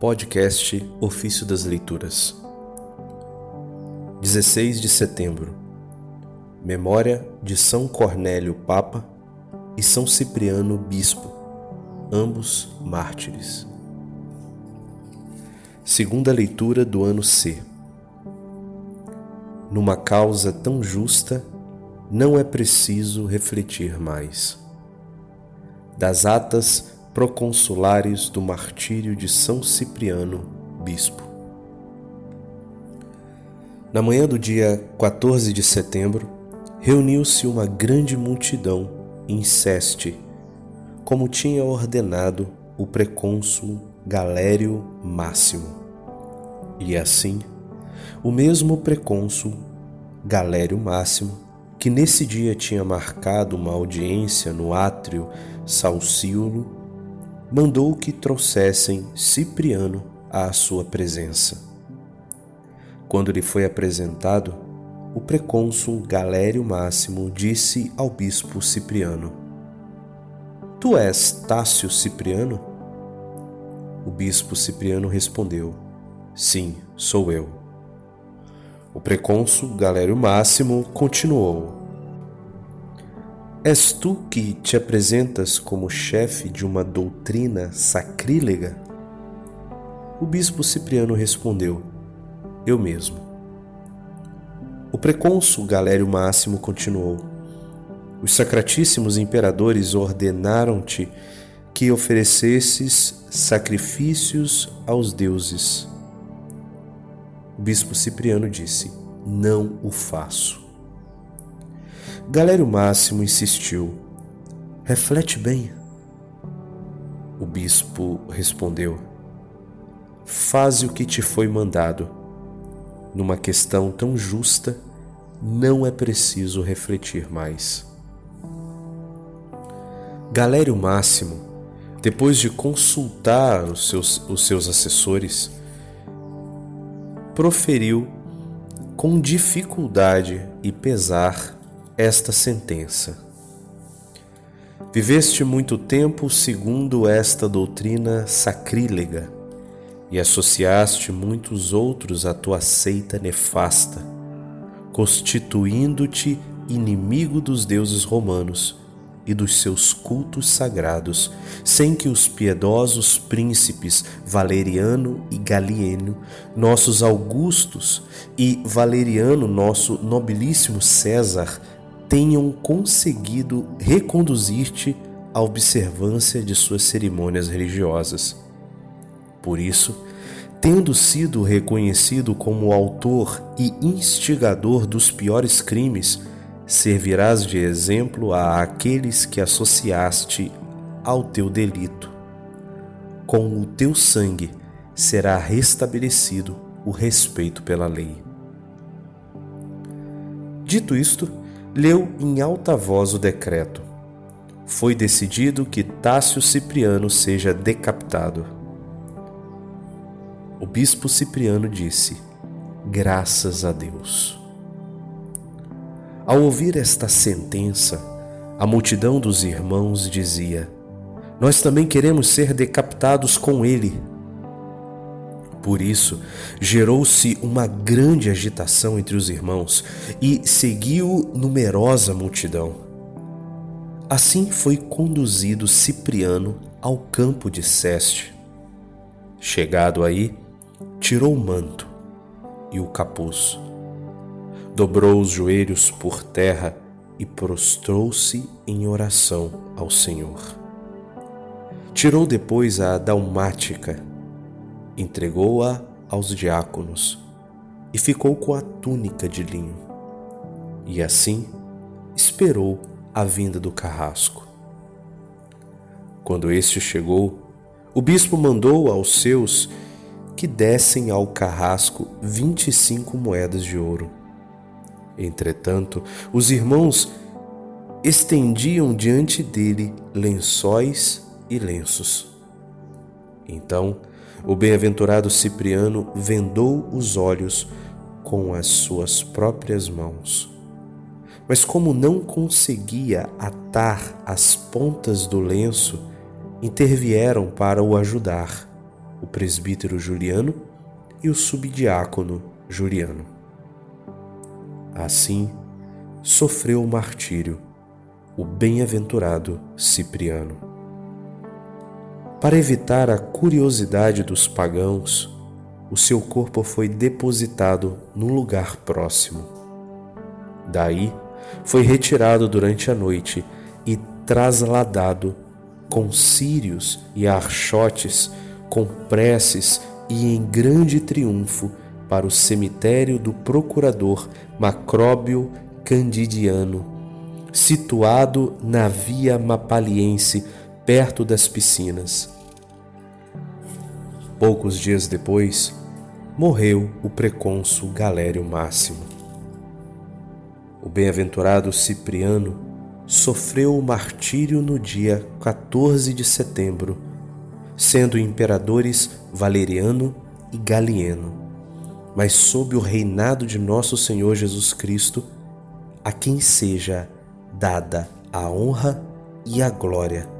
Podcast Ofício das Leituras 16 de setembro Memória de São Cornélio Papa e São Cipriano Bispo, ambos mártires. Segunda leitura do ano C. Numa causa tão justa, não é preciso refletir mais. Das atas proconsulares do martírio de São Cipriano, bispo. Na manhã do dia 14 de setembro, reuniu-se uma grande multidão em Seste, como tinha ordenado o precônsul Galério Máximo. E assim, o mesmo precônsul Galério Máximo, que nesse dia tinha marcado uma audiência no átrio Salcíolo, mandou que trouxessem Cipriano à sua presença. Quando lhe foi apresentado, o precônsul Galério Máximo disse ao bispo Cipriano: Tu és Tácio Cipriano? O bispo Cipriano respondeu: Sim, sou eu. O precônsul Galério Máximo continuou: És tu que te apresentas como chefe de uma doutrina sacrílega? O bispo Cipriano respondeu: Eu mesmo. O precônsul Galério Máximo continuou: Os sacratíssimos imperadores ordenaram-te que oferecesses sacrifícios aos deuses. O bispo Cipriano disse: Não o faço. Galério Máximo insistiu: Reflete bem. O bispo respondeu: Faze o que te foi mandado. Numa questão tão justa, não é preciso refletir mais. Galério Máximo, depois de consultar os seus, os seus assessores, proferiu com dificuldade e pesar esta sentença. Viveste muito tempo segundo esta doutrina sacrílega e associaste muitos outros à tua seita nefasta, constituindo-te inimigo dos deuses romanos e dos seus cultos sagrados, sem que os piedosos príncipes Valeriano e Galieno, nossos augustos, e Valeriano, nosso nobilíssimo César, tenham conseguido reconduzir-te à observância de suas cerimônias religiosas. Por isso, tendo sido reconhecido como autor e instigador dos piores crimes, servirás de exemplo a aqueles que associaste ao teu delito. Com o teu sangue será restabelecido o respeito pela lei. Dito isto, leu em alta voz o decreto. Foi decidido que Tácio Cipriano seja decapitado. O bispo Cipriano disse: Graças a Deus. Ao ouvir esta sentença, a multidão dos irmãos dizia: Nós também queremos ser decapitados com ele. Por isso, gerou-se uma grande agitação entre os irmãos e seguiu numerosa multidão. Assim foi conduzido Cipriano ao campo de Seste. Chegado aí, tirou o manto e o capuz, dobrou os joelhos por terra e prostrou-se em oração ao Senhor. Tirou depois a dalmática entregou-a aos diáconos e ficou com a túnica de linho. E assim esperou a vinda do carrasco. Quando este chegou, o bispo mandou aos seus que dessem ao carrasco vinte e cinco moedas de ouro. Entretanto, os irmãos estendiam diante dele lençóis e lenços. Então o bem-aventurado Cipriano vendou os olhos com as suas próprias mãos. Mas, como não conseguia atar as pontas do lenço, intervieram para o ajudar o presbítero Juliano e o subdiácono Juliano. Assim, sofreu o martírio o bem-aventurado Cipriano. Para evitar a curiosidade dos pagãos, o seu corpo foi depositado num lugar próximo. Daí, foi retirado durante a noite e trasladado com círios e archotes, com preces e em grande triunfo para o cemitério do procurador Macróbio Candidiano, situado na Via Mapaliense, perto das piscinas. Poucos dias depois, morreu o precônsul Galério Máximo. O bem-aventurado Cipriano sofreu o martírio no dia 14 de setembro, sendo imperadores Valeriano e Galieno, mas sob o reinado de nosso Senhor Jesus Cristo, a quem seja dada a honra e a glória